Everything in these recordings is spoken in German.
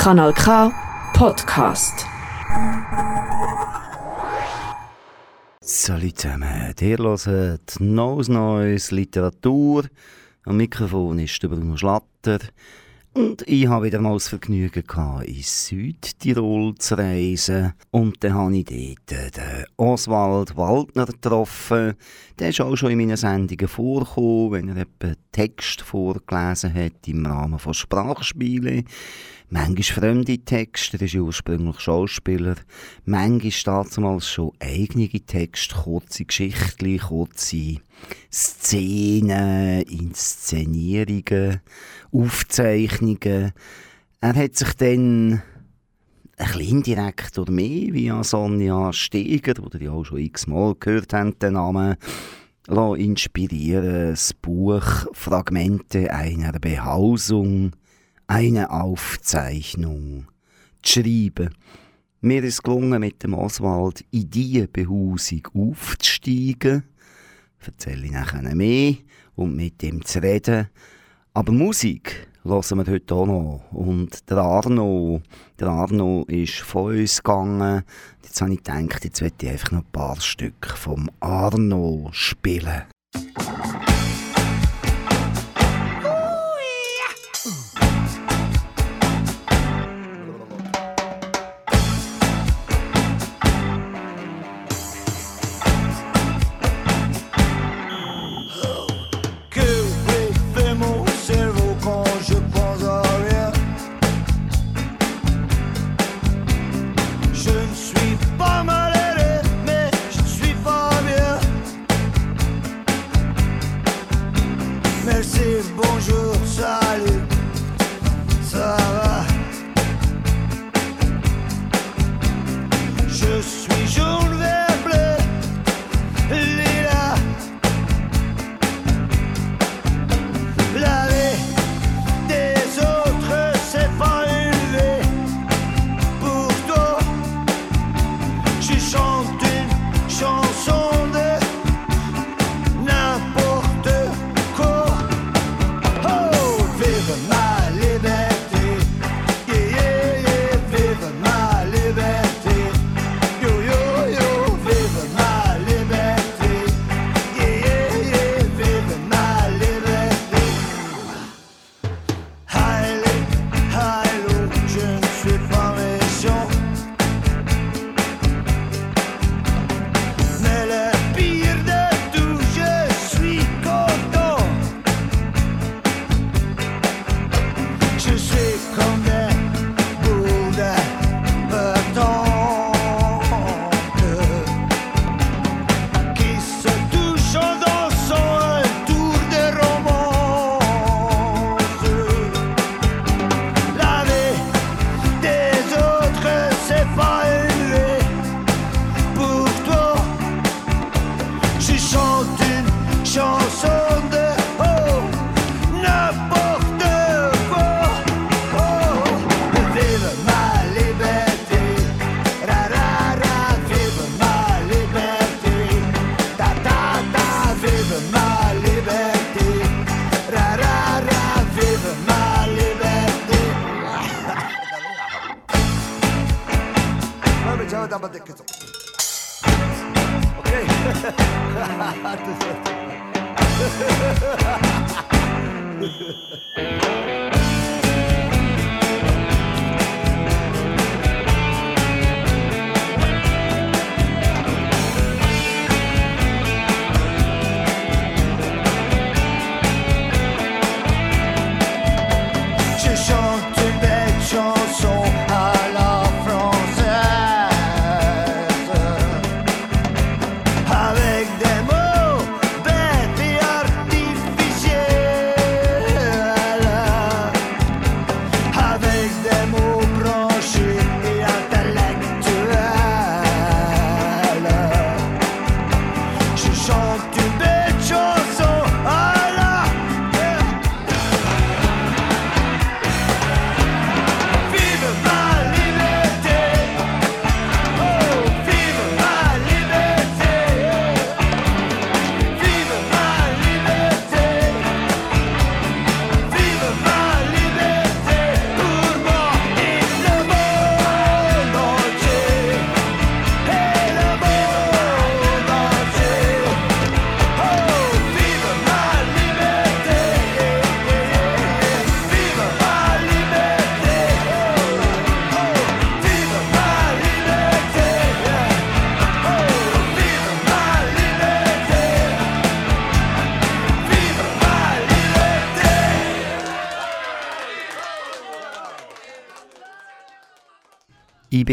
Kanal K Podcast. Salut zusammen, ihr hört Nose Neues Literatur. Am Mikrofon ist Bruno Schlatter. Und ich habe wieder mal das Vergnügen gehabt, in Südtirol zu reisen. Und dann habe ich dort den Oswald Waldner getroffen. Der ist auch schon in meinen Sendungen vorgekommen, wenn er etwa Text vorgelesen hat im Rahmen von Sprachspielen. Manchmal fremde Texte, er ist ursprünglich Schauspieler. Manchmal damals schon eigene Texte, kurze Geschichten, kurze Szenen, Inszenierungen, Aufzeichnungen. Er hat sich dann ein bisschen indirekt oder mehr via Sonja Steger, die ihr ja auch schon x-mal gehört habt, den Namen, inspirieren. Das Buch Fragmente einer Behausung eine Aufzeichnung zu schreiben. Mir ist gelungen, mit dem Oswald in diese Behausung aufzusteigen. Erzähle ich nachher mehr und mit ihm zu reden. Aber Musik hören wir heute auch noch. Und der Arno, der Arno ist von uns gegangen. Jetzt habe ich gedacht, jetzt werde ich einfach noch ein paar Stücke vom Arno spielen. bonjour. Ha ha ha!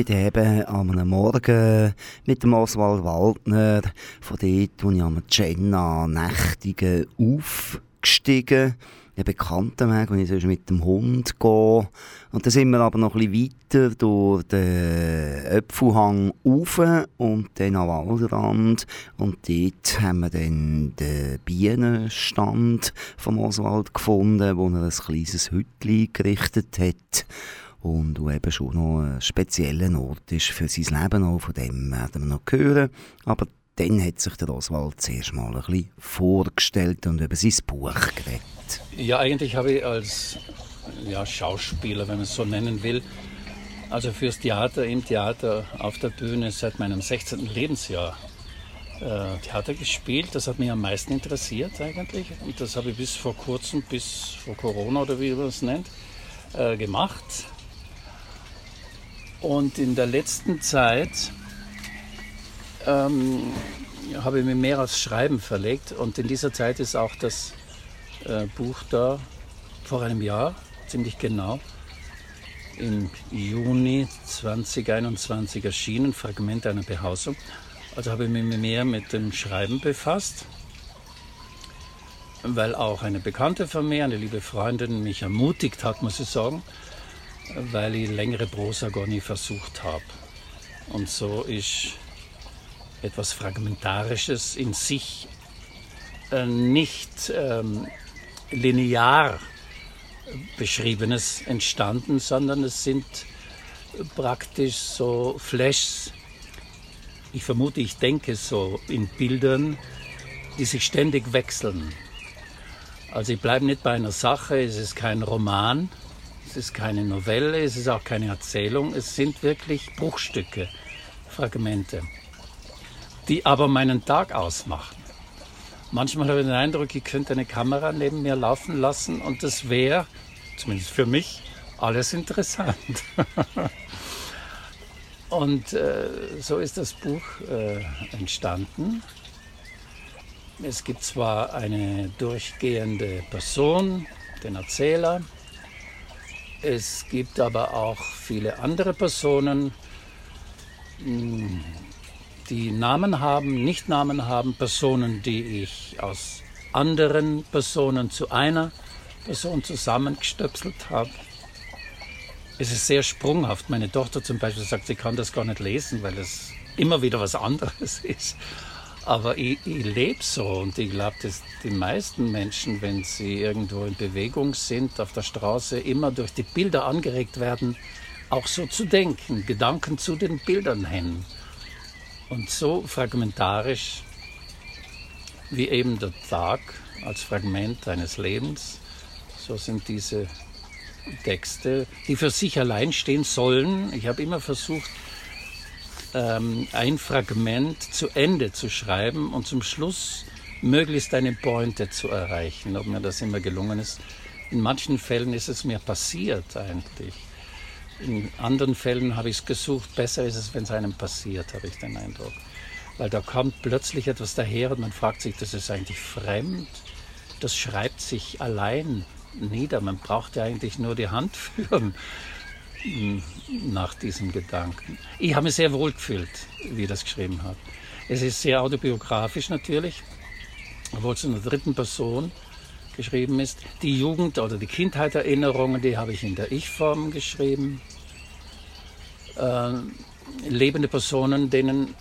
Bin eben am Morgen mit dem Oswald Waldner von dort, wo ich am Jenna Nächtigen aufgestiegen einen bekannten Weg, wenn ich sonst mit dem Hund gehe. Und dann sind wir aber noch bisschen weiter durch den Äpfelhang rauf und dann am Waldrand. Und dort haben wir dann den Bienenstand von Oswald gefunden, wo er ein kleines Hütchen gerichtet hat und wo eben schon noch ein spezieller Ort ist für sein Leben. Auch von dem werden wir noch hören. Aber dann hat sich der Oswald zuerst mal ein bisschen vorgestellt und über sein Buch geredet. Ja, eigentlich habe ich als ja, Schauspieler, wenn man es so nennen will, also fürs Theater, im Theater, auf der Bühne seit meinem 16. Lebensjahr äh, Theater gespielt. Das hat mich am meisten interessiert eigentlich. Und das habe ich bis vor kurzem, bis vor Corona oder wie man es nennt, äh, gemacht. Und in der letzten Zeit ähm, habe ich mich mehr aufs Schreiben verlegt. Und in dieser Zeit ist auch das äh, Buch da vor einem Jahr, ziemlich genau, im Juni 2021 erschienen, Fragment einer Behausung. Also habe ich mich mehr mit dem Schreiben befasst, weil auch eine Bekannte von mir, eine liebe Freundin, mich ermutigt hat, muss ich sagen, weil ich längere Prosa gar nie versucht habe. Und so ist etwas Fragmentarisches in sich äh, nicht ähm, linear Beschriebenes entstanden, sondern es sind praktisch so Flashs. Ich vermute, ich denke so in Bildern, die sich ständig wechseln. Also ich bleibe nicht bei einer Sache, es ist kein Roman, ist keine Novelle, es ist auch keine Erzählung, es sind wirklich Bruchstücke, Fragmente, die aber meinen Tag ausmachen. Manchmal habe ich den Eindruck, ich könnte eine Kamera neben mir laufen lassen und das wäre, zumindest für mich, alles interessant. und äh, so ist das Buch äh, entstanden. Es gibt zwar eine durchgehende Person, den Erzähler, es gibt aber auch viele andere Personen, hm, die Namen haben, nicht Namen haben, Personen, die ich aus anderen Personen zu einer Person zusammengestöpselt habe. Es ist sehr sprunghaft. Meine Tochter zum Beispiel sagt, sie kann das gar nicht lesen, weil es immer wieder was anderes ist. Aber ich, ich lebe so und ich glaube, dass die meisten Menschen, wenn sie irgendwo in Bewegung sind, auf der Straße, immer durch die Bilder angeregt werden, auch so zu denken, Gedanken zu den Bildern hin. Und so fragmentarisch wie eben der Tag als Fragment eines Lebens, so sind diese Texte, die für sich allein stehen sollen. Ich habe immer versucht, ähm, ein Fragment zu Ende zu schreiben und zum Schluss möglichst eine Pointe zu erreichen. Ob mir das immer gelungen ist, in manchen Fällen ist es mir passiert eigentlich. In anderen Fällen habe ich es gesucht. Besser ist es, wenn es einem passiert, habe ich den Eindruck. Weil da kommt plötzlich etwas daher und man fragt sich, das ist eigentlich fremd. Das schreibt sich allein nieder. Man braucht ja eigentlich nur die Hand führen nach diesem Gedanken. Ich habe mich sehr wohl gefühlt, wie ich das geschrieben habe. Es ist sehr autobiografisch natürlich, obwohl es in der dritten Person geschrieben ist. Die Jugend- oder die Kindheitserinnerungen, die habe ich in der Ich-Form geschrieben. Äh, lebende Personen, denen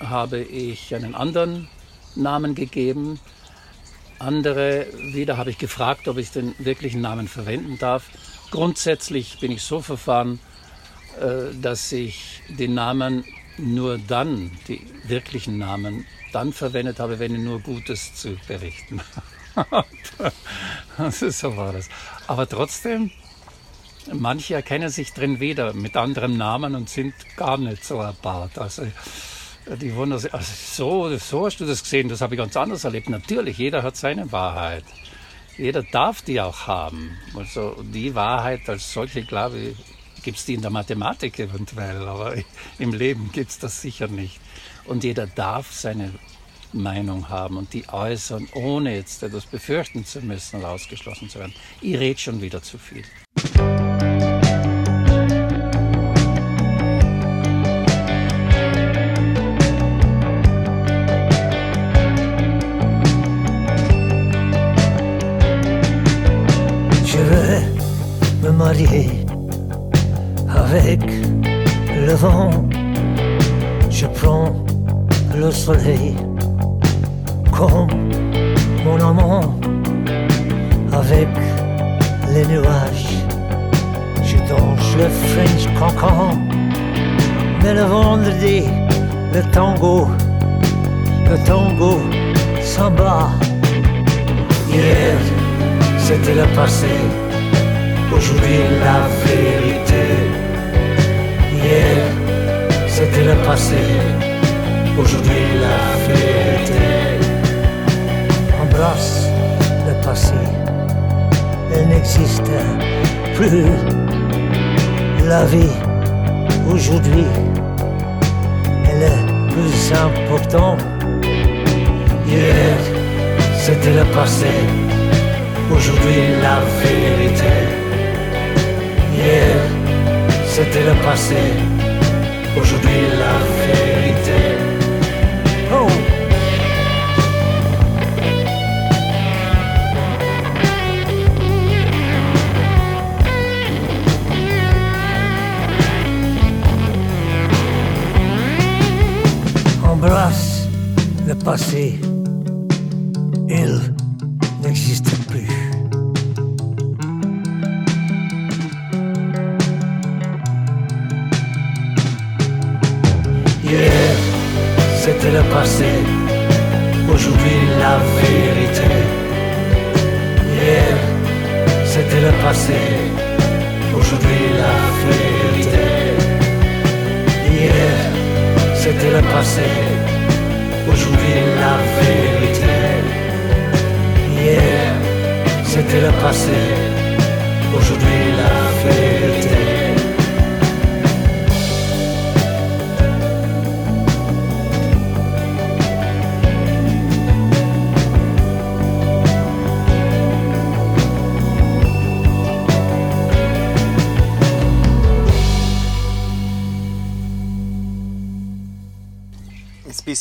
habe ich einen anderen Namen gegeben. Andere wieder habe ich gefragt, ob ich den wirklichen Namen verwenden darf. Grundsätzlich bin ich so verfahren, äh, dass ich den Namen nur dann, die wirklichen Namen, dann verwendet habe, wenn ich nur Gutes zu berichten habe. so war das. Aber trotzdem, manche erkennen sich drin wieder mit anderem Namen und sind gar nicht so erbaut. Also die wundern sich, also so, so hast du das gesehen, das habe ich ganz anders erlebt. Natürlich, jeder hat seine Wahrheit. Jeder darf die auch haben. Also die Wahrheit als solche, glaube ich, gibt es die in der Mathematik eventuell, aber im Leben gibt es das sicher nicht. Und jeder darf seine Meinung haben und die äußern, ohne jetzt etwas befürchten zu müssen oder ausgeschlossen zu werden. Ich rede schon wieder zu viel. Je prends le soleil comme mon amant avec les nuages. Je danse le French cancan, mais le vendredi, le tango, le tango s'en bat. Hier, c'était le passé, aujourd'hui la vérité. C'était le passé, aujourd'hui la vérité. Embrasse le passé, elle n'existe plus. La vie, aujourd'hui, elle est plus importante. Hier, c'était le passé, aujourd'hui la vérité. Hier, c'était le passé, aujourd'hui la vérité. Oh. Embrasse le passé, il c'était le passé, aujourd'hui la vérité. Hier, c'était le passé, aujourd'hui la vérité. Hier, c'était le passé, aujourd'hui la vérité. Hier, c'était le passé, aujourd'hui la vérité.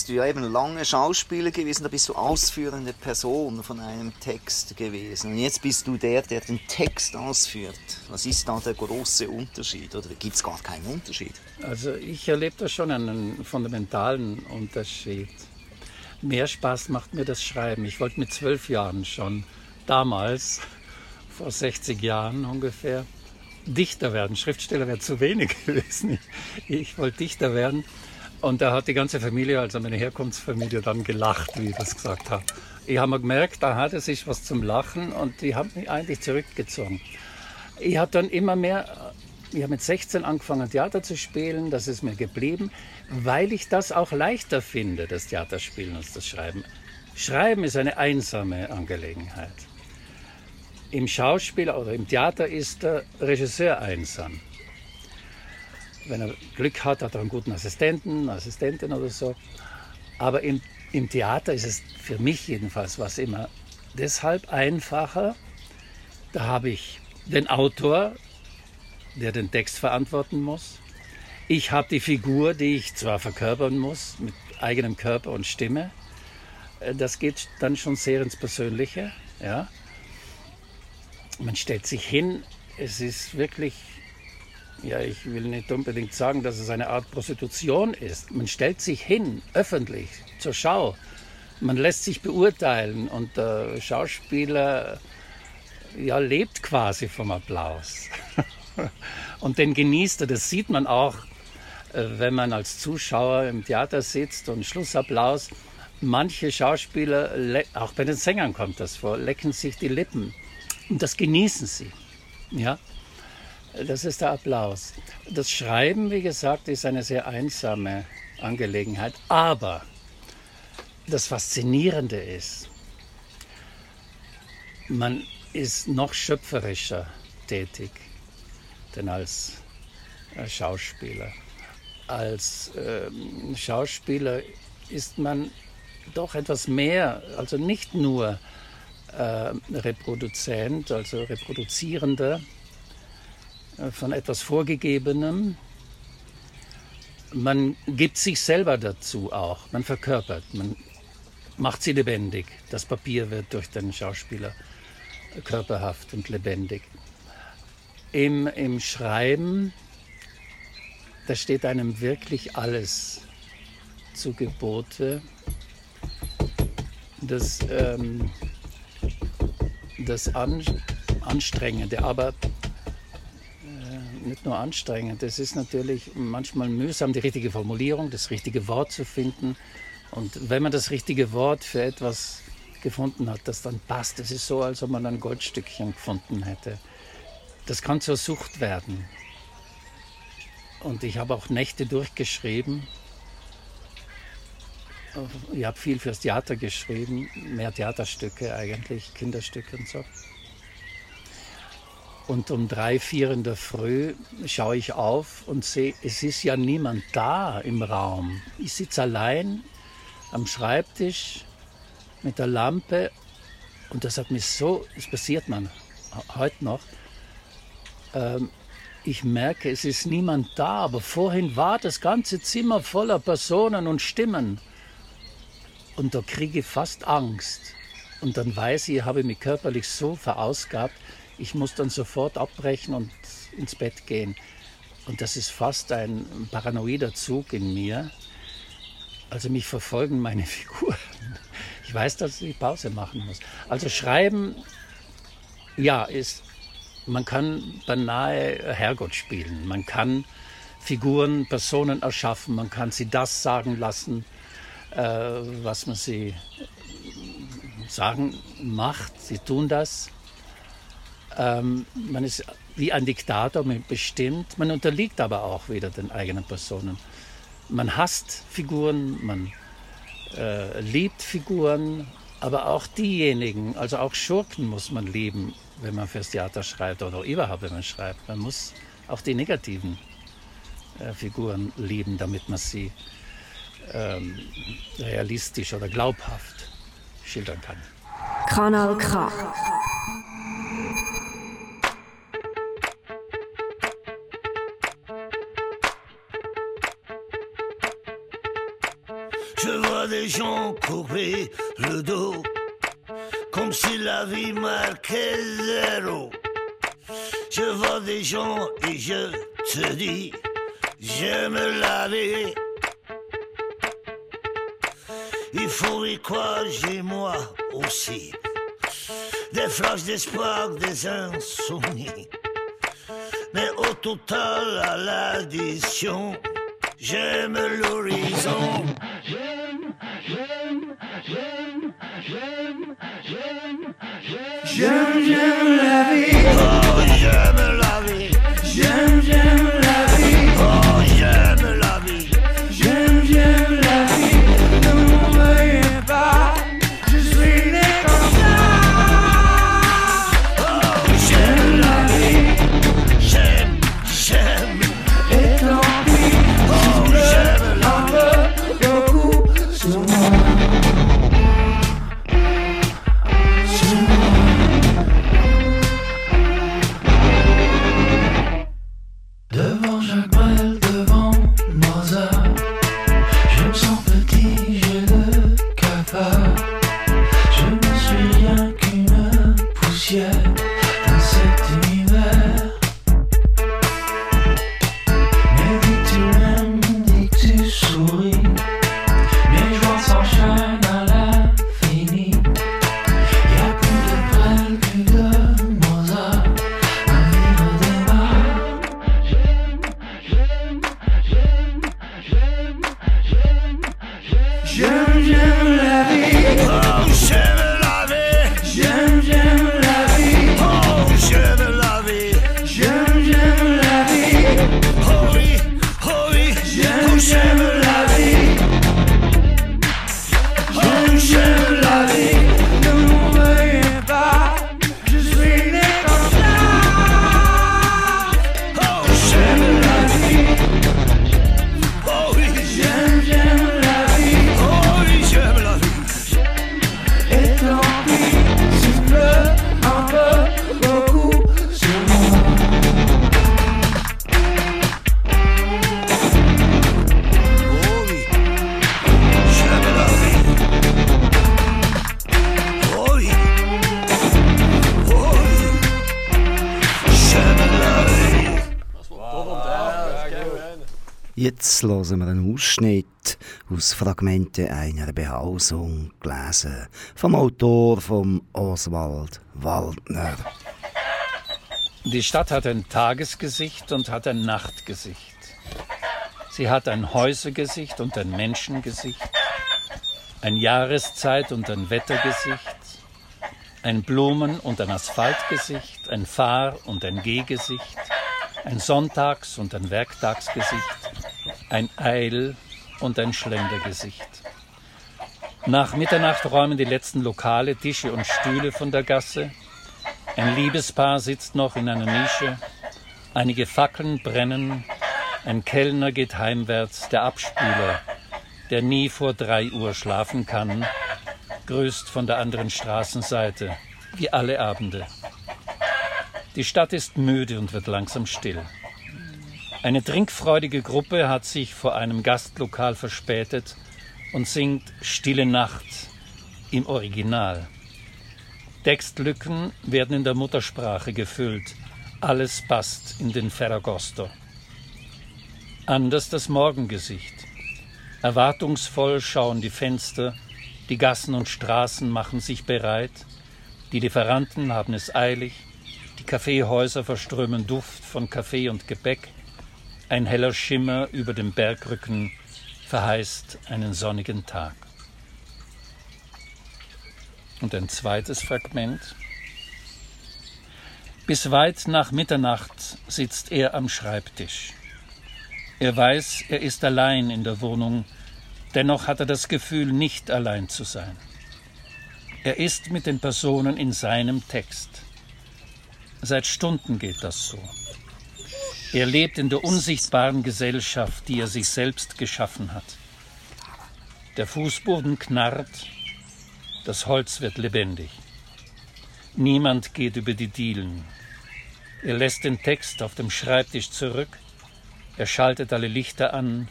Bist du ja eben lange Schauspieler gewesen, da bist du ausführende Person von einem Text gewesen. Und jetzt bist du der, der den Text ausführt. Was ist da der große Unterschied? Oder gibt es gar keinen Unterschied? Also ich erlebe da schon einen fundamentalen Unterschied. Mehr Spaß macht mir das Schreiben. Ich wollte mit zwölf Jahren schon, damals, vor 60 Jahren ungefähr, Dichter werden. Schriftsteller wäre zu wenig gewesen. Ich, ich wollte Dichter werden. Und da hat die ganze Familie, also meine Herkunftsfamilie, dann gelacht, wie ich das gesagt habe. Ich habe mir gemerkt, da das ist was zum Lachen und die haben mich eigentlich zurückgezogen. Ich habe dann immer mehr, ich habe mit 16 angefangen Theater zu spielen, das ist mir geblieben, weil ich das auch leichter finde, das Theaterspielen als das Schreiben. Schreiben ist eine einsame Angelegenheit. Im Schauspiel oder im Theater ist der Regisseur einsam wenn er Glück hat, hat er einen guten Assistenten, Assistentin oder so. Aber im, im Theater ist es für mich jedenfalls was immer deshalb einfacher. Da habe ich den Autor, der den Text verantworten muss. Ich habe die Figur, die ich zwar verkörpern muss, mit eigenem Körper und Stimme. Das geht dann schon sehr ins Persönliche. Ja. Man stellt sich hin, es ist wirklich ja, ich will nicht unbedingt sagen, dass es eine Art Prostitution ist. Man stellt sich hin, öffentlich, zur Schau. Man lässt sich beurteilen und der Schauspieler ja, lebt quasi vom Applaus. und den genießt er. Das sieht man auch, äh, wenn man als Zuschauer im Theater sitzt und Schlussapplaus. Manche Schauspieler, auch bei den Sängern kommt das vor, lecken sich die Lippen. Und das genießen sie. Ja, das ist der Applaus. Das Schreiben, wie gesagt, ist eine sehr einsame Angelegenheit. Aber das Faszinierende ist, man ist noch schöpferischer tätig denn als Schauspieler. Als äh, Schauspieler ist man doch etwas mehr, also nicht nur äh, Reproduzent, also Reproduzierender, von etwas Vorgegebenem. Man gibt sich selber dazu auch, man verkörpert, man macht sie lebendig. Das Papier wird durch den Schauspieler körperhaft und lebendig. Im, Im Schreiben, da steht einem wirklich alles zu Gebote. Das, ähm, das An Anstrengende, aber äh, nicht nur anstrengend, es ist natürlich manchmal mühsam, die richtige Formulierung, das richtige Wort zu finden. Und wenn man das richtige Wort für etwas gefunden hat, das dann passt, es ist so, als ob man ein Goldstückchen gefunden hätte. Das kann zur Sucht werden. Und ich habe auch Nächte durchgeschrieben. Ich habe viel fürs Theater geschrieben, mehr Theaterstücke eigentlich, Kinderstücke und so. Und um drei, vier in der Früh schaue ich auf und sehe, es ist ja niemand da im Raum. Ich sitze allein am Schreibtisch mit der Lampe und das hat mich so, das passiert man heute noch. Ähm, ich merke, es ist niemand da, aber vorhin war das ganze Zimmer voller Personen und Stimmen. Und da kriege ich fast Angst. Und dann weiß ich, ich habe mich körperlich so verausgabt, ich muss dann sofort abbrechen und ins Bett gehen. Und das ist fast ein paranoider Zug in mir. Also mich verfolgen meine Figuren. Ich weiß, dass ich Pause machen muss. Also schreiben, ja, ist, man kann beinahe Herrgott spielen. Man kann Figuren, Personen erschaffen. Man kann sie das sagen lassen, äh, was man sie sagen macht. Sie tun das. Ähm, man ist wie ein Diktator, man bestimmt. Man unterliegt aber auch wieder den eigenen Personen. Man hasst Figuren, man äh, liebt Figuren, aber auch diejenigen, also auch Schurken muss man lieben, wenn man fürs Theater schreibt oder überhaupt, wenn man schreibt. Man muss auch die negativen äh, Figuren lieben, damit man sie ähm, realistisch oder glaubhaft schildern kann. Kanal K. gens couper le dos, comme si la vie marquait zéro. Je vois des gens et je te dis, j'aime la vie. Il faut y croire, j'ai moi aussi. Des flashs d'espoir, des insomnies. Mais au total, à l'addition, j'aime l'horizon. J'aime, j'aime la vie. Oh, j'aime la vie. J'aime, j'aime far. Aus Fragmenten einer Behausung, gelesen vom Autor von Oswald Waldner. Die Stadt hat ein Tagesgesicht und hat ein Nachtgesicht. Sie hat ein Häusergesicht und ein Menschengesicht, ein Jahreszeit- und ein Wettergesicht, ein Blumen- und ein Asphaltgesicht, ein Fahr- und ein Gehgesicht, ein Sonntags- und ein Werktagsgesicht, ein Eil- und ein Schlendergesicht. Nach Mitternacht räumen die letzten Lokale Tische und Stühle von der Gasse. Ein Liebespaar sitzt noch in einer Nische. Einige Fackeln brennen. Ein Kellner geht heimwärts. Der Abspüler, der nie vor drei Uhr schlafen kann, grüßt von der anderen Straßenseite, wie alle Abende. Die Stadt ist müde und wird langsam still. Eine trinkfreudige Gruppe hat sich vor einem Gastlokal verspätet und singt Stille Nacht im Original. Textlücken werden in der Muttersprache gefüllt. Alles passt in den Ferragosto. Anders das Morgengesicht. Erwartungsvoll schauen die Fenster, die Gassen und Straßen machen sich bereit, die Lieferanten haben es eilig, die Kaffeehäuser verströmen Duft von Kaffee und Gebäck, ein heller Schimmer über dem Bergrücken verheißt einen sonnigen Tag. Und ein zweites Fragment. Bis weit nach Mitternacht sitzt er am Schreibtisch. Er weiß, er ist allein in der Wohnung, dennoch hat er das Gefühl, nicht allein zu sein. Er ist mit den Personen in seinem Text. Seit Stunden geht das so. Er lebt in der unsichtbaren Gesellschaft, die er sich selbst geschaffen hat. Der Fußboden knarrt, das Holz wird lebendig. Niemand geht über die Dielen. Er lässt den Text auf dem Schreibtisch zurück, er schaltet alle Lichter an,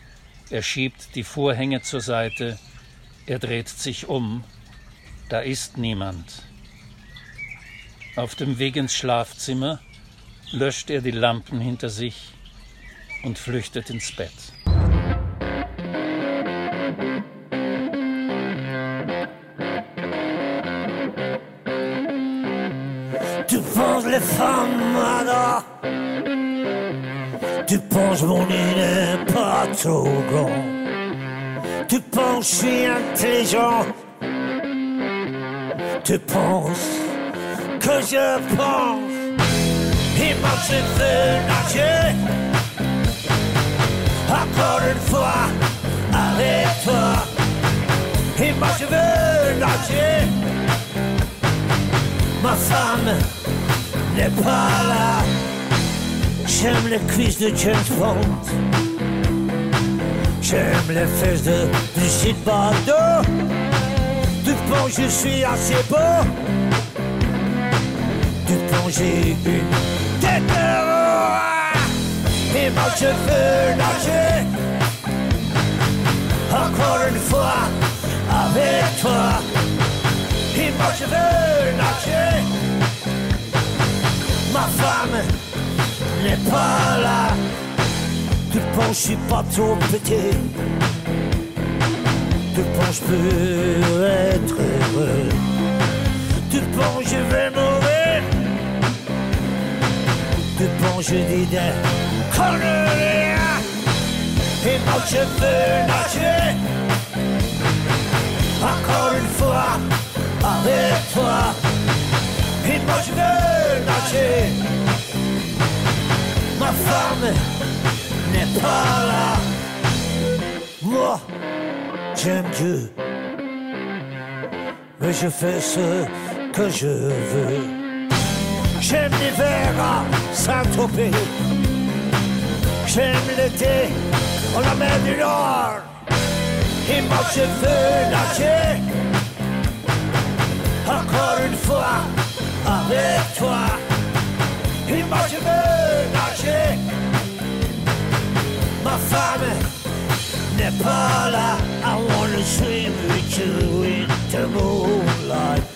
er schiebt die Vorhänge zur Seite, er dreht sich um, da ist niemand. Auf dem Weg ins Schlafzimmer löscht er die Lampen hinter sich und flüchtet ins Bett. Tu penses les femmes, alors Tu penses mon nez pas trop grand? Tu penses je suis intelligent? Tu penses que je pense marcher vers la. Encore une fois, avec toi. Et moi je nager. Ma femme n'est pas là. J'aime les cuisses de James Bond. J'aime les fesses de Brigitte Bardot. Du pont, je suis assez beau. Du pont, j'ai une de roi. Et nager. Encore une fois avec toi. Et je veux nager Ma femme n'est pas là Tu penses je suis pas trop petit Tu penses je peux être heureux Tu penses je vais Tu penses je dis des conneries Et moi je veux nager Encore une fois avec toi. Et moi je veux nager. Ma femme n'est pas là. Moi, j'aime Dieu. Mais je fais ce que je veux. J'aime l'hiver à Saint-Tropez. J'aime l'été en la mer du Nord. Et moi je veux nager encore une fois avec toi. Et moi je veux nager. Ma femme n'est pas là. I wanna swim with you in the moonlight.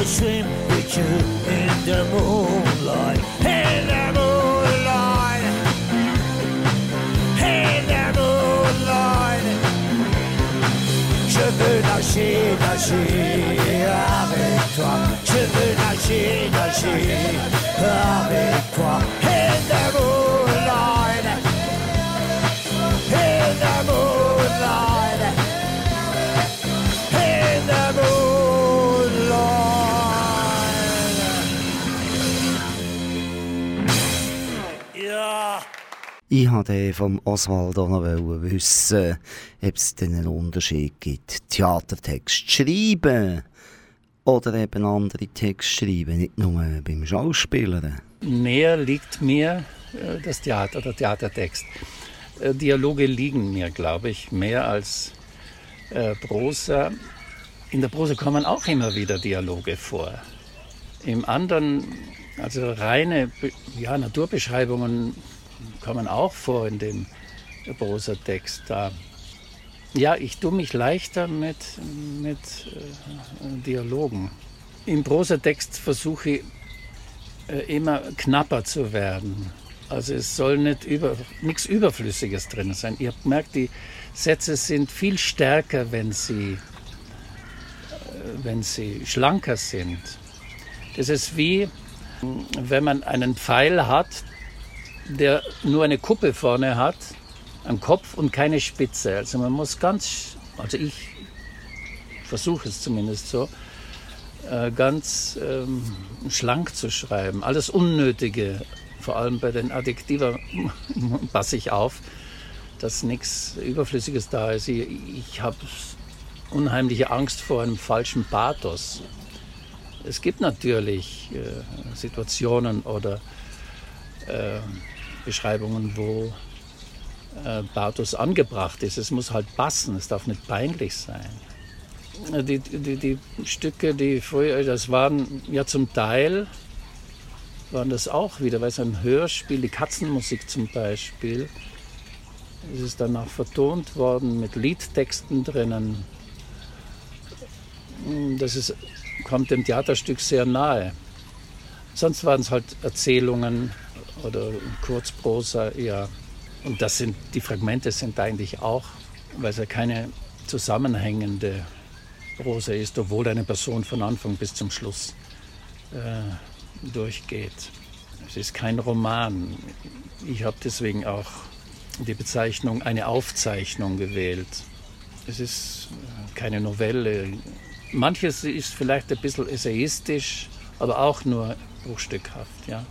to swim with you in the moonlight. In the moonlight. In the moonlight. Je veux nager, nager avec toi. Je veux nager, nager avec toi. Ich wollte vom Oswald auch noch wissen, ob es denn einen Unterschied gibt. Theatertext schreiben oder eben andere Texte schreiben, nicht nur beim Schauspielern. Näher liegt mir äh, das Theater, der Theatertext. Äh, Dialoge liegen mir, glaube ich, mehr als äh, Prosa. In der Prosa kommen auch immer wieder Dialoge vor. Im anderen, also reine ja, Naturbeschreibungen kommen auch vor in dem Prosatext. Ja, ich tue mich leichter mit, mit äh, Dialogen. Im Prosatext versuche ich äh, immer knapper zu werden. Also es soll nicht über, nichts Überflüssiges drin sein. Ihr habt gemerkt, die Sätze sind viel stärker, wenn sie, äh, wenn sie schlanker sind. Das ist wie, wenn man einen Pfeil hat, der nur eine Kuppe vorne hat, am Kopf und keine Spitze. Also man muss ganz, also ich versuche es zumindest so, äh, ganz ähm, schlank zu schreiben. Alles Unnötige, vor allem bei den Adjektiven, passe ich auf, dass nichts Überflüssiges da ist. Ich, ich habe unheimliche Angst vor einem falschen Pathos. Es gibt natürlich äh, Situationen oder äh, Beschreibungen, wo äh, Pathos angebracht ist. Es muss halt passen, es darf nicht peinlich sein die, die, die Stücke, die früher, das waren ja zum Teil, waren das auch wieder, weil es ein Hörspiel, die Katzenmusik zum Beispiel, es ist danach vertont worden mit Liedtexten drinnen. Das ist, kommt dem Theaterstück sehr nahe. Sonst waren es halt Erzählungen oder Kurzprosa, ja. Und das sind, die Fragmente sind eigentlich auch, weil es ja keine zusammenhängende Prosa ist, obwohl eine Person von Anfang bis zum Schluss äh, durchgeht. Es ist kein Roman. Ich habe deswegen auch die Bezeichnung eine Aufzeichnung gewählt. Es ist keine Novelle. Manches ist vielleicht ein bisschen essayistisch, aber auch nur bruchstückhaft. Ja.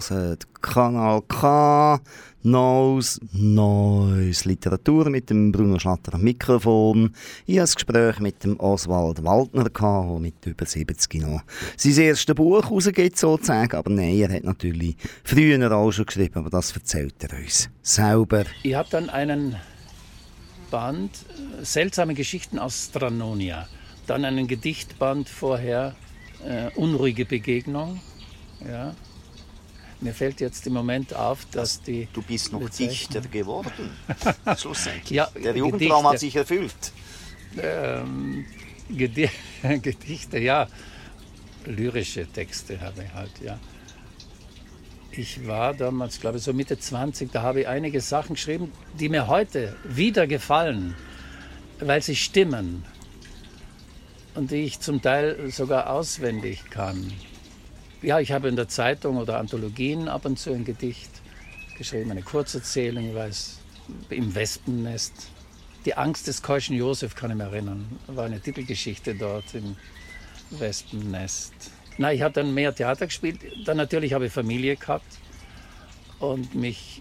Hört Kanal K, Neues, Neues Literatur mit dem Bruno Schlatter am Mikrofon. Ich hatte ein Gespräch mit dem Oswald Waldner, der mit über 70 noch sein erstes Buch rausgeht, sozusagen. Aber nein, er hat natürlich früher auch schon geschrieben, aber das erzählt er uns selber. Ich habe dann einen Band, äh, Seltsame Geschichten aus Stranonia. Dann einen Gedichtband vorher, äh, Unruhige Begegnung. Ja. Mir fällt jetzt im Moment auf, dass die. Du bist noch Bezeichnung- Dichter geworden. Schlussendlich. Ja, Der Jugendraum hat sich erfüllt. ähm, Gedi Gedichte, ja, lyrische Texte habe ich halt, ja. Ich war damals, glaube ich, so Mitte 20, da habe ich einige Sachen geschrieben, die mir heute wieder gefallen, weil sie stimmen und die ich zum Teil sogar auswendig kann. Ja, ich habe in der Zeitung oder Anthologien ab und zu ein Gedicht geschrieben, eine Kurzerzählung, ich weiß, im Wespennest. Die Angst des keuschen Josef kann ich mich erinnern. War eine Titelgeschichte dort im Wespennest. Na, ich habe dann mehr Theater gespielt. Dann natürlich habe ich Familie gehabt und mich,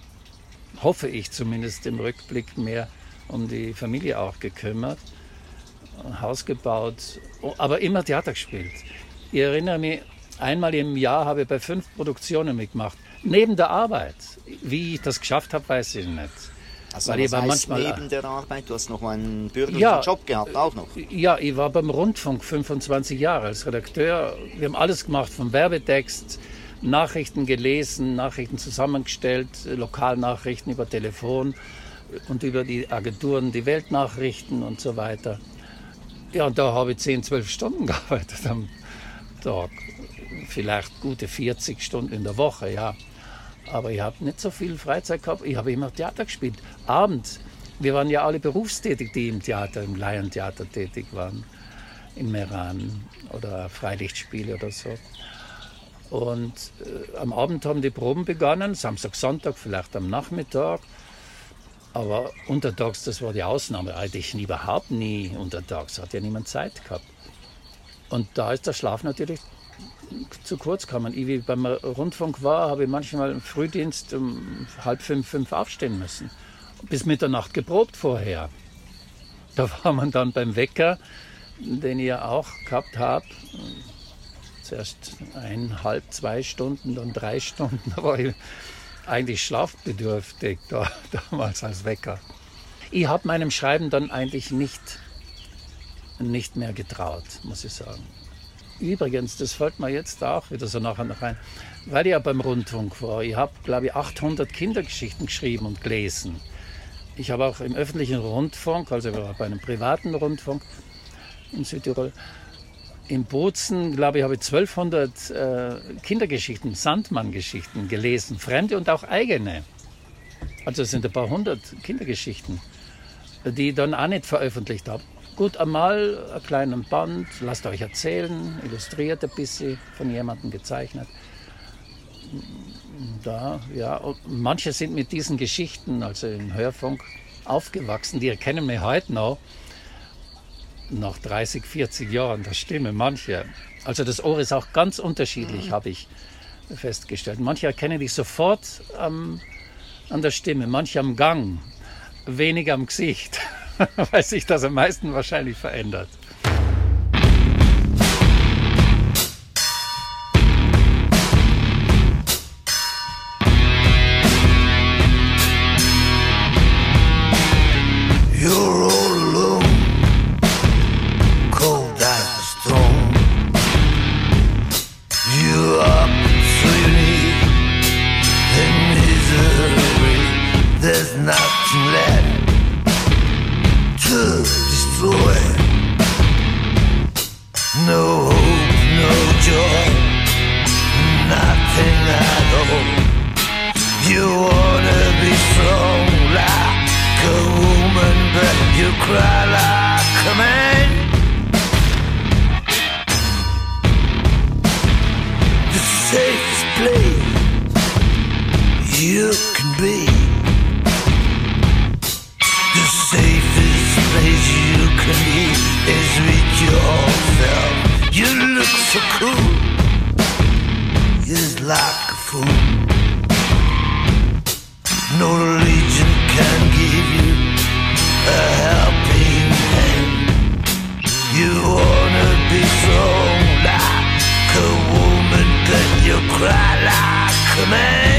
hoffe ich zumindest im Rückblick, mehr um die Familie auch gekümmert. Ein Haus gebaut, aber immer Theater gespielt. Ich erinnere mich, einmal im Jahr habe ich bei fünf Produktionen mitgemacht. Neben der Arbeit. Wie ich das geschafft habe, weiß ich nicht. Also, Weil ich war manchmal- neben der Arbeit, du hast noch einen bürgerlichen Ja. Job gehabt, auch noch. Ja, ich war beim Rundfunk 25 Jahre als Redakteur. Wir haben alles gemacht, vom Werbetext, Nachrichten gelesen, Nachrichten zusammengestellt, Lokalnachrichten über Telefon und über die Agenturen, die Weltnachrichten und so weiter. Ja, und da habe ich 10, 12 Stunden gearbeitet am Tag. Vielleicht gute 40 Stunden in der Woche, ja. Aber ich habe nicht so viel Freizeit gehabt. Ich habe immer Theater gespielt. Abends. Wir waren ja alle berufstätig, die im Theater, im Laientheater tätig waren. In Meran oder Freilichtspiele oder so. Und äh, am Abend haben die Proben begonnen, Samstag, Sonntag, vielleicht am Nachmittag. Aber untertags, das war die Ausnahme. Eigentlich überhaupt nie untertags, hat ja niemand Zeit gehabt. Und da ist der Schlaf natürlich zu kurz gekommen. Ich, wie beim Rundfunk war, habe ich manchmal im Frühdienst um halb fünf, fünf aufstehen müssen. Bis Mitternacht geprobt vorher. Da war man dann beim Wecker, den ich ja auch gehabt habe. Zuerst eineinhalb, zwei Stunden, dann drei Stunden. Da war ich eigentlich schlafbedürftig da, damals als Wecker. Ich habe meinem Schreiben dann eigentlich nicht, nicht mehr getraut, muss ich sagen. Übrigens, das fällt mir jetzt auch wieder so nachher noch ein, weil ich ja beim Rundfunk war. Ich habe, glaube ich, 800 Kindergeschichten geschrieben und gelesen. Ich habe auch im öffentlichen Rundfunk, also bei einem privaten Rundfunk in Südtirol, in Bozen, glaube ich, habe ich 1200 äh, Kindergeschichten, Sandmann-Geschichten gelesen, fremde und auch eigene. Also es sind ein paar hundert Kindergeschichten, die ich dann auch nicht veröffentlicht habe. Gut, einmal einen kleinen Band, lasst euch erzählen, illustriert ein bisschen, von jemandem gezeichnet. Da, ja, manche sind mit diesen Geschichten, also im Hörfunk, aufgewachsen, die erkennen mich heute noch, nach 30, 40 Jahren der Stimme, manche. Also das Ohr ist auch ganz unterschiedlich, habe ich festgestellt. Manche erkennen dich sofort am, an der Stimme, manche am Gang, weniger am Gesicht, weil sich das am meisten wahrscheinlich verändert. like a fool. No religion can give you a helping hand. You wanna be strong like a woman, then you cry like a man.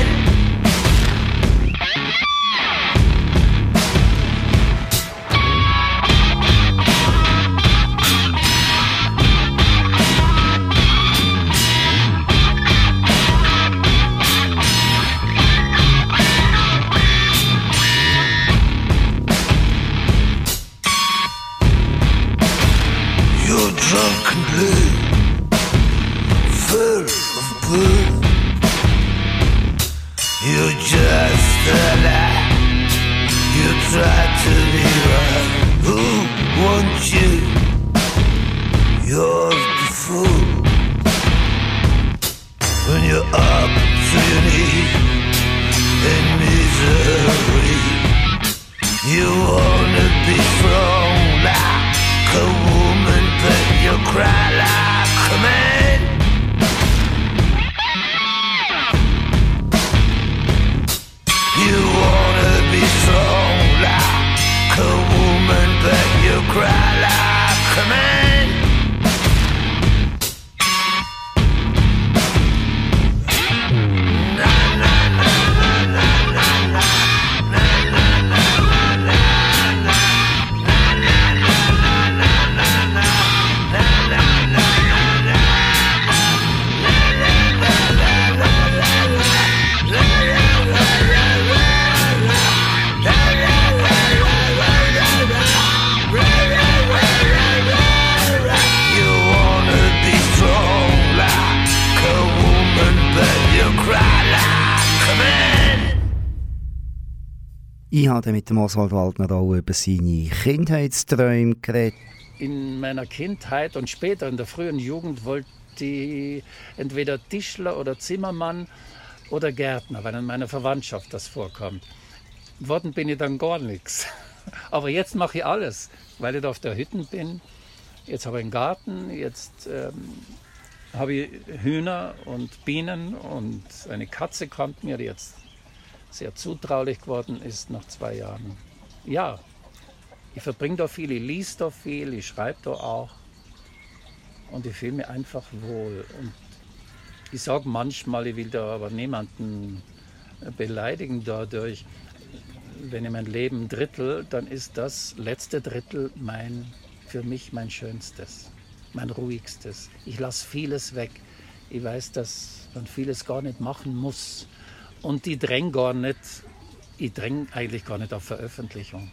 Ich habe mit dem Oswald Waldner auch über seine Kindheitsträume geredet. In meiner Kindheit und später in der frühen Jugend wollte ich entweder Tischler oder Zimmermann oder Gärtner, weil in meiner Verwandtschaft das vorkommt. Worden bin ich dann gar nichts. Aber jetzt mache ich alles, weil ich da auf der Hütten bin. Jetzt habe ich einen Garten, jetzt ähm, habe ich Hühner und Bienen und eine Katze kommt mir, jetzt sehr zutraulich geworden ist nach zwei Jahren. Ja, ich verbringe da viel, ich lese da viel, ich schreibe da auch und ich fühle mich einfach wohl. Und ich sage manchmal, ich will da aber niemanden beleidigen dadurch. Wenn ich mein Leben drittel, dann ist das letzte Drittel mein, für mich mein schönstes, mein ruhigstes. Ich lasse vieles weg. Ich weiß, dass man vieles gar nicht machen muss. Und ich dränge gar nicht, ich dränge eigentlich gar nicht auf Veröffentlichung.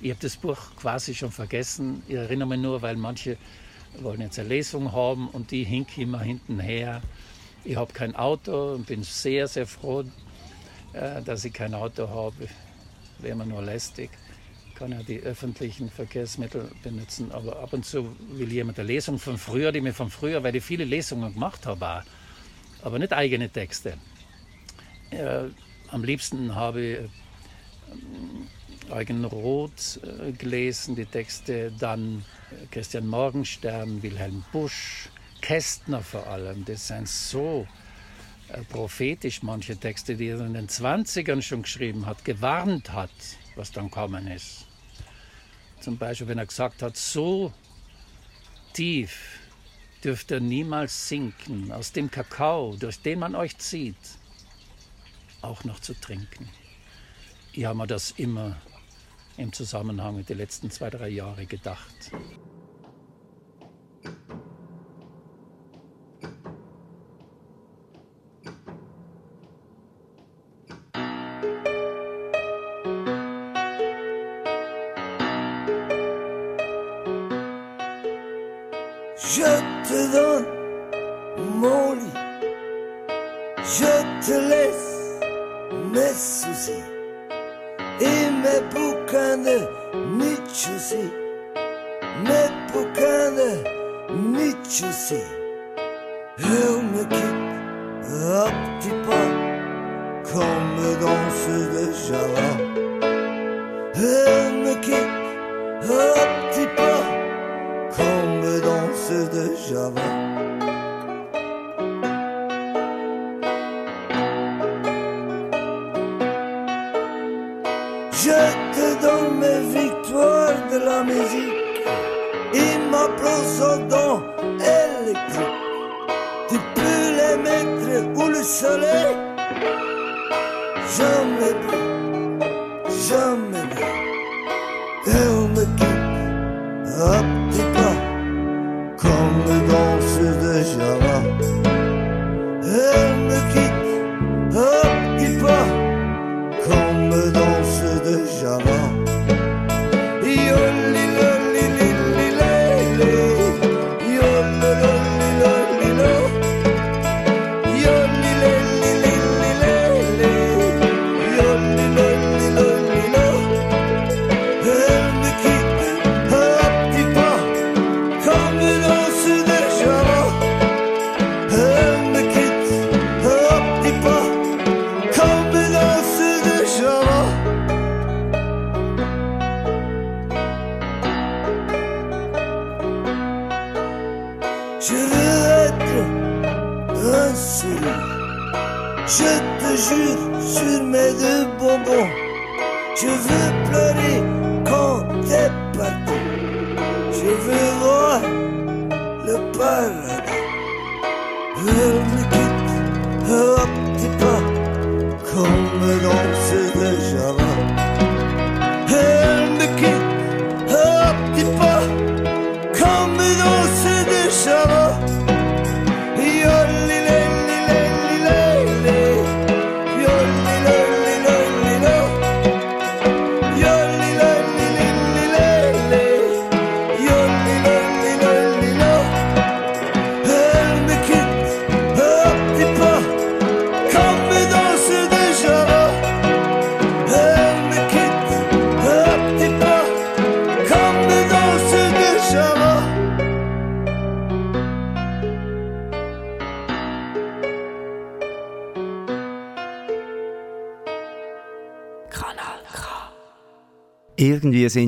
Ich habe das Buch quasi schon vergessen. Ich erinnere mich nur, weil manche wollen jetzt eine Lesung haben und die hinken immer hinten her. Ich habe kein Auto und bin sehr, sehr froh, äh, dass ich kein Auto habe. Wäre mir nur lästig. Ich kann ja die öffentlichen Verkehrsmittel benutzen, aber ab und zu will jemand eine Lesung von früher, die mir von früher, weil ich viele Lesungen gemacht habe, aber nicht eigene Texte. Äh, am liebsten habe ich ähm, Eugen Roth äh, gelesen, die Texte, dann äh, Christian Morgenstern, Wilhelm Busch, Kästner vor allem. Das sind so äh, prophetisch, manche Texte, die er in den 20ern schon geschrieben hat, gewarnt hat, was dann kommen ist. Zum Beispiel, wenn er gesagt hat, so tief dürft ihr niemals sinken, aus dem Kakao, durch den man euch zieht, auch noch zu trinken. Ich habe mir das immer im Zusammenhang mit den letzten zwei, drei Jahren gedacht.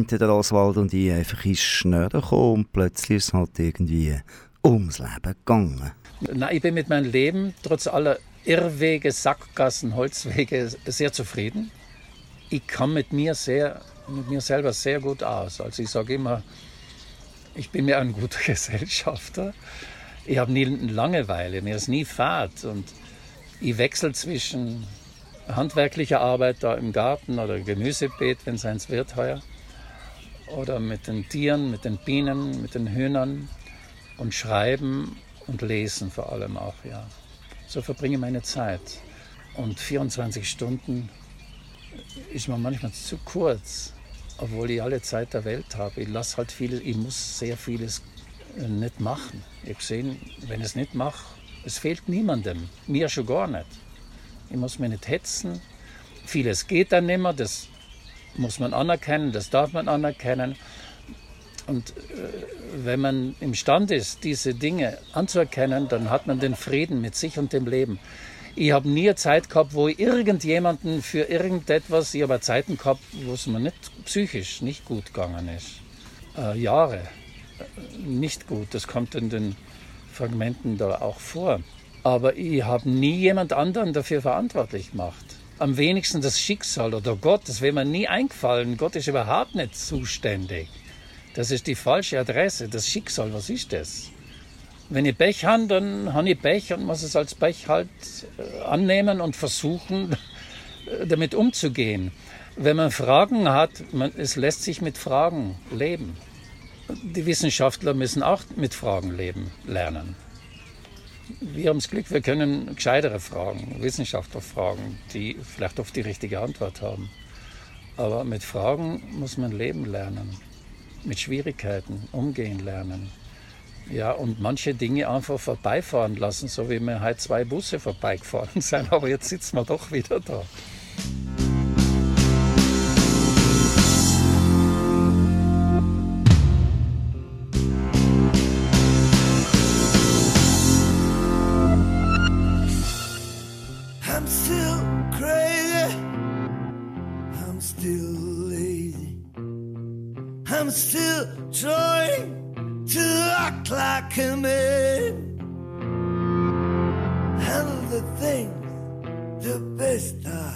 Sind der Oswald und ich einfach ins Schnurren gekommen und plötzlich ist es halt irgendwie ums Leben gegangen. Na, ich bin mit meinem Leben trotz aller Irrwege, Sackgassen, Holzwege sehr zufrieden. Ich kann mit mir sehr, mit mir selber sehr gut aus. Also ich sage immer, ich bin mir ein guter Gesellschafter. Ich habe nie Langeweile, mir ist nie Fahrt und ich wechsle zwischen handwerklicher Arbeit da im Garten oder Gemüsebeet, wenn es eins wird heuer, oder mit den Tieren, mit den Bienen, mit den Hühnern und Schreiben und Lesen vor allem auch, ja. So verbringe ich meine Zeit. Und 24 Stunden ist mir manchmal zu kurz, obwohl ich alle Zeit der Welt habe. Ich lasse halt viel, ich muss sehr vieles äh, nicht machen. Ich habe gesehen, wenn ich es nicht mache, es fehlt niemandem, mir schon gar nicht. Ich muss mich nicht hetzen. Vieles geht dann nicht mehr, das muss man anerkennen, das darf man anerkennen. Und äh, wenn man imstande ist, diese Dinge anzuerkennen, dann hat man den Frieden mit sich und dem Leben. Ich habe nie eine Zeit gehabt, wo ich irgendjemanden für irgendetwas, ich habe Zeiten gehabt, wo es mir nicht psychisch nicht gut gegangen ist. Äh, Jahre äh, nicht gut, das kommt in den Fragmenten da auch vor. Aber ich habe nie jemand anderen dafür verantwortlich gemacht. Am wenigsten das Schicksal oder Gott, das wäre mir nie eingefallen. Gott ist überhaupt nicht zuständig. Das ist die falsche Adresse. Das Schicksal, was ist das? Wenn ich Pech habe, dann habe ich Pech und muss es als Pech halt äh, annehmen und versuchen, damit umzugehen. Wenn man Fragen hat, man, es lässt sich mit Fragen leben. Die Wissenschaftler müssen auch mit Fragen leben, lernen. Wir haben das Glück, wir können gescheitere Fragen, Wissenschaftler fragen, die vielleicht oft die richtige Antwort haben. Aber mit Fragen muss man leben lernen, mit Schwierigkeiten umgehen lernen. Ja, und manche Dinge einfach vorbeifahren lassen, so wie mir heute zwei Busse vorbeigefahren sind. Aber jetzt sitzen wir doch wieder da. Still trying to act like a man. Handle the things the best I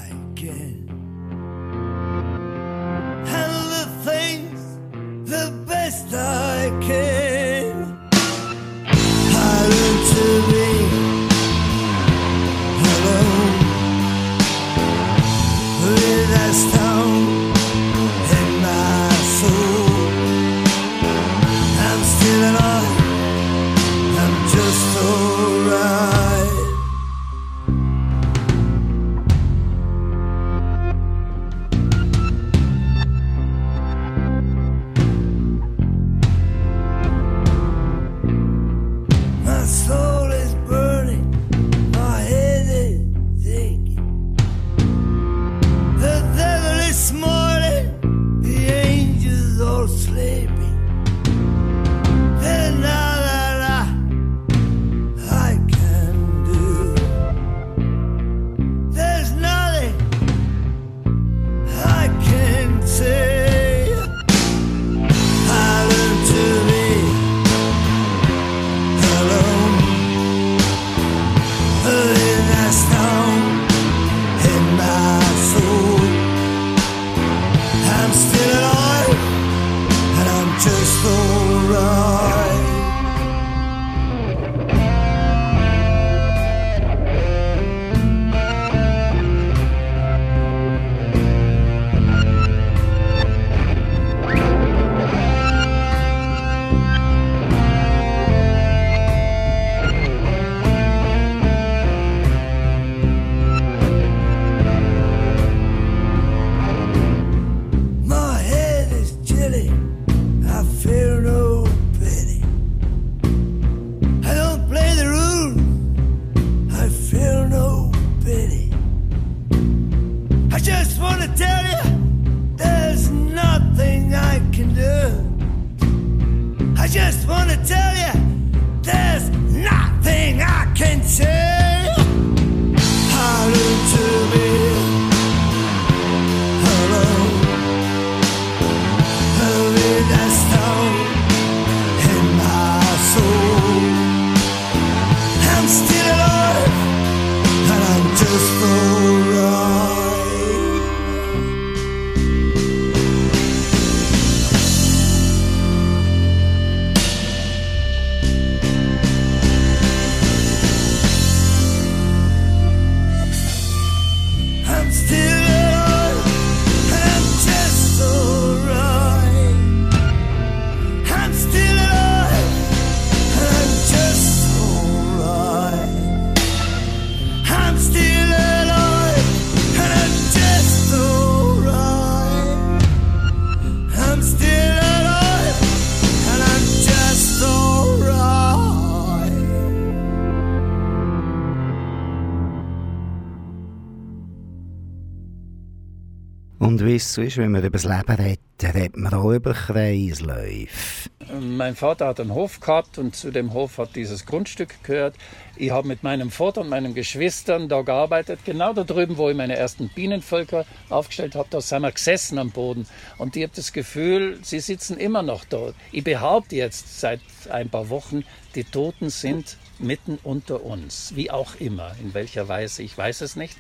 so ist, wenn man über das Leben redet, redet man auch über Kreisläufe. Mein Vater hat einen Hof gehabt und zu dem Hof hat dieses Grundstück gehört. Ich habe mit meinem Vater und meinen Geschwistern da gearbeitet. Genau da drüben, wo ich meine ersten Bienenvölker aufgestellt habe, da sind wir gesessen am Boden. Und ich habe das Gefühl, sie sitzen immer noch dort. Ich behaupte jetzt seit ein paar Wochen, die Toten sind mitten unter uns. Wie auch immer, in welcher Weise, ich weiß es nicht.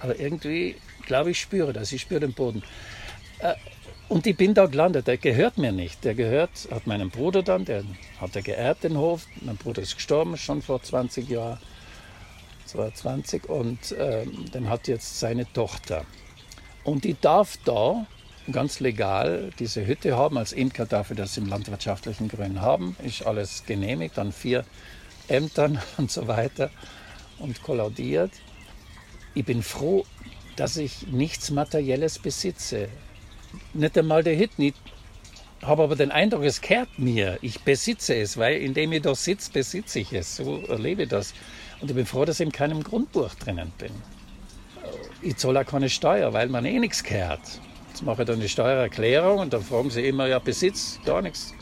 Aber irgendwie, glaube ich, spüre das. Ich spüre den Boden. Äh, und ich bin da gelandet, der gehört mir nicht. Der gehört, hat meinem Bruder dann, der hat er geerbt, den Hof. Mein Bruder ist gestorben, schon vor 20 Jahren, 22, und ähm, den hat jetzt seine Tochter. Und die darf da ganz legal diese Hütte haben. Als Imker darf ich das im landwirtschaftlichen Grün haben. Ist alles genehmigt an vier Ämtern und so weiter und kollaudiert. Ich bin froh, dass ich nichts Materielles besitze. Nicht einmal der Hit. Ich habe aber den Eindruck, es kehrt mir. Ich besitze es, weil indem ich da sitze, besitze ich es. So erlebe ich das. Und ich bin froh, dass ich in keinem Grundbuch drinnen bin. Ich zahle auch keine Steuer, weil man eh nichts kehrt. Jetzt mache ich dann die Steuererklärung und dann fragen sie immer, ja, Besitz, gar nichts.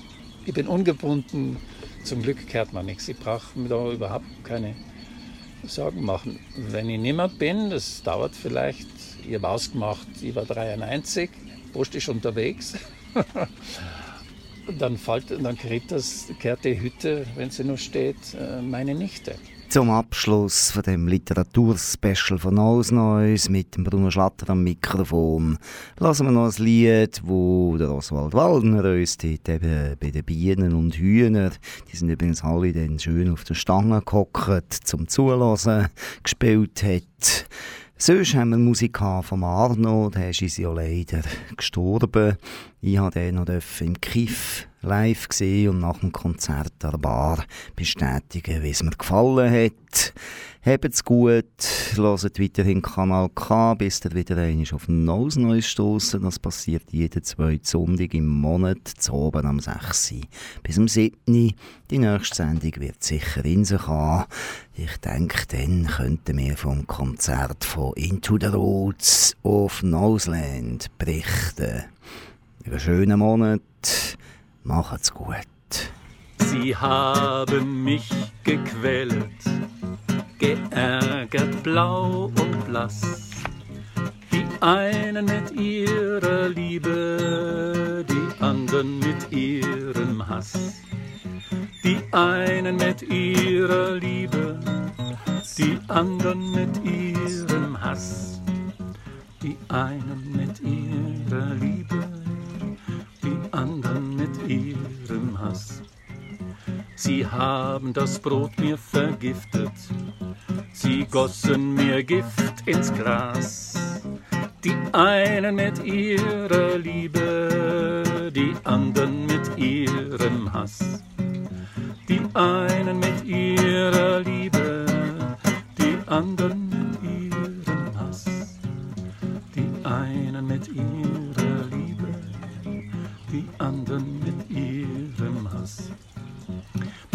Ich bin ungebunden. Zum Glück kehrt man nichts. Ich brauche da überhaupt keine Sorgen machen. Wenn ich niemand bin, das dauert vielleicht, ich habe ausgemacht, ich war 93, Post ist unterwegs. Dann, fällt, dann kriegt das, kehrt die Hütte, wenn sie noch steht, äh, meine Nichte. Zum Abschluss von dem Literaturspecial von Neues Neues mit dem Bruno Schlatter am Mikrofon lassen wir noch ein Lied, wo der Oswald Waldner uns dort eben bei den Bienen und Hühnern, die sind übrigens alle dann schön auf der Stange gehockt, zum Zulassen gespielt hat. Sonst haben wir Musik von Arno, der ist ja leider gestorben. Ich durfte ihn noch im Kiff live gesehen und nach dem Konzert an der Bar bestätigen, wie es mir gefallen hat. Habt's gut, hört weiterhin Kanal K, bis ihr wieder einmal auf neues Neues stoßen. Das passiert jeden zweiten Sonntag im Monat, zu oben am 6. bis am 7. Die nächste Sendung wird sicher in sich haben. Ich denke, dann könnten wir vom Konzert von Into the Roots auf Noseland berichten. Einen schönen Monat, macht's gut. Sie haben mich gequält geärgert, blau und blass. Die einen mit ihrer Liebe, die anderen mit ihrem Hass. Die einen mit ihrer Liebe, die anderen mit ihrem Hass. Die einen mit ihrer Sie haben das Brot mir vergiftet, sie gossen mir Gift ins Gras. Die einen mit ihrer Liebe, die anderen mit ihrem Hass. Die einen mit ihrer Liebe, die anderen mit ihrem Hass. Die einen mit ihrer Liebe, die anderen mit ihrem Hass.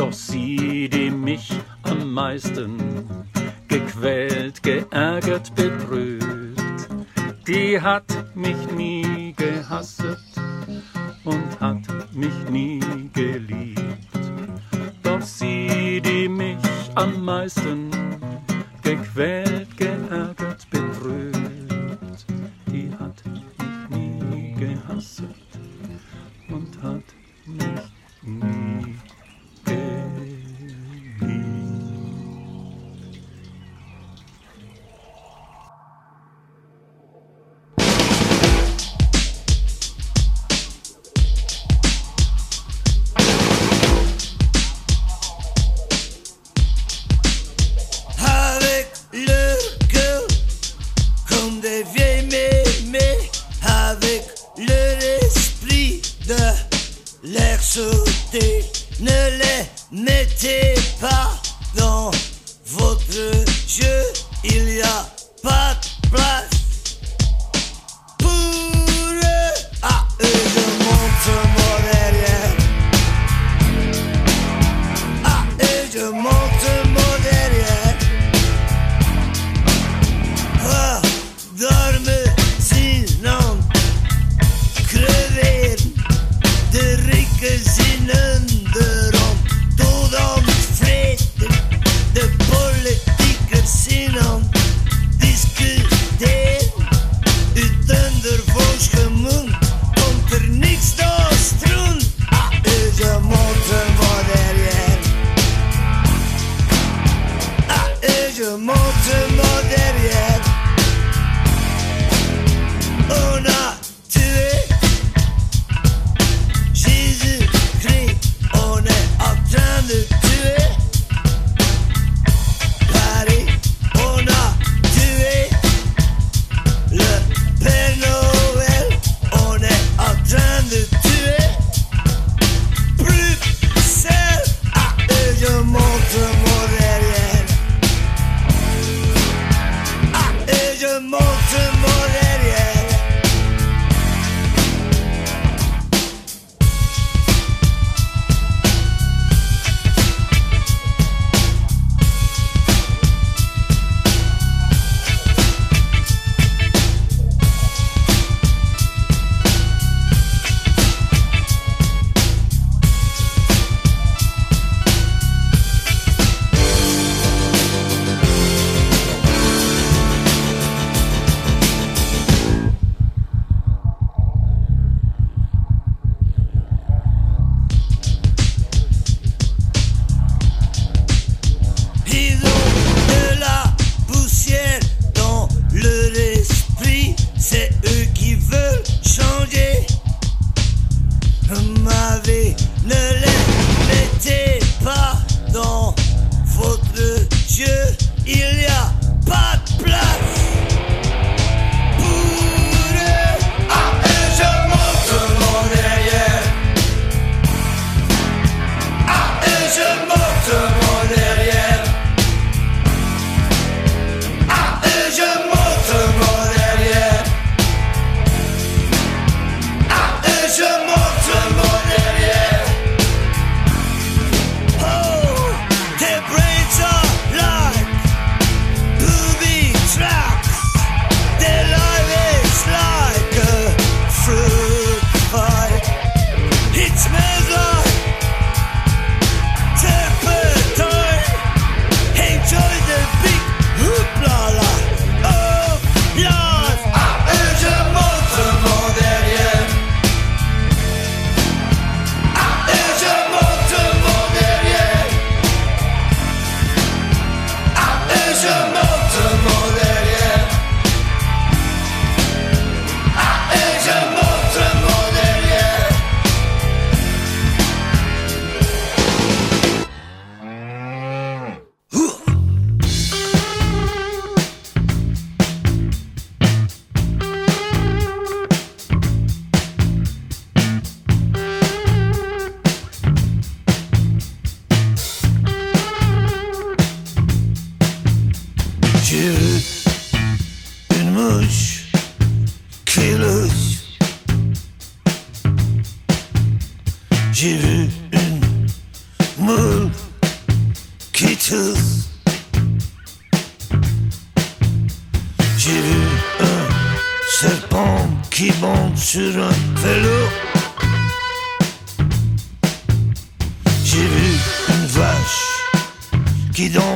Doch sie, die mich am meisten gequält, geärgert, betrübt, die hat mich nie gehasset und hat mich nie geliebt. Doch sie, die mich am meisten gequält, geärgert, betrübt, die hat mich nie gehasset und hat mich nie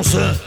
sir.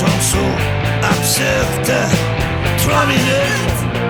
chanson absurde 3 minutes.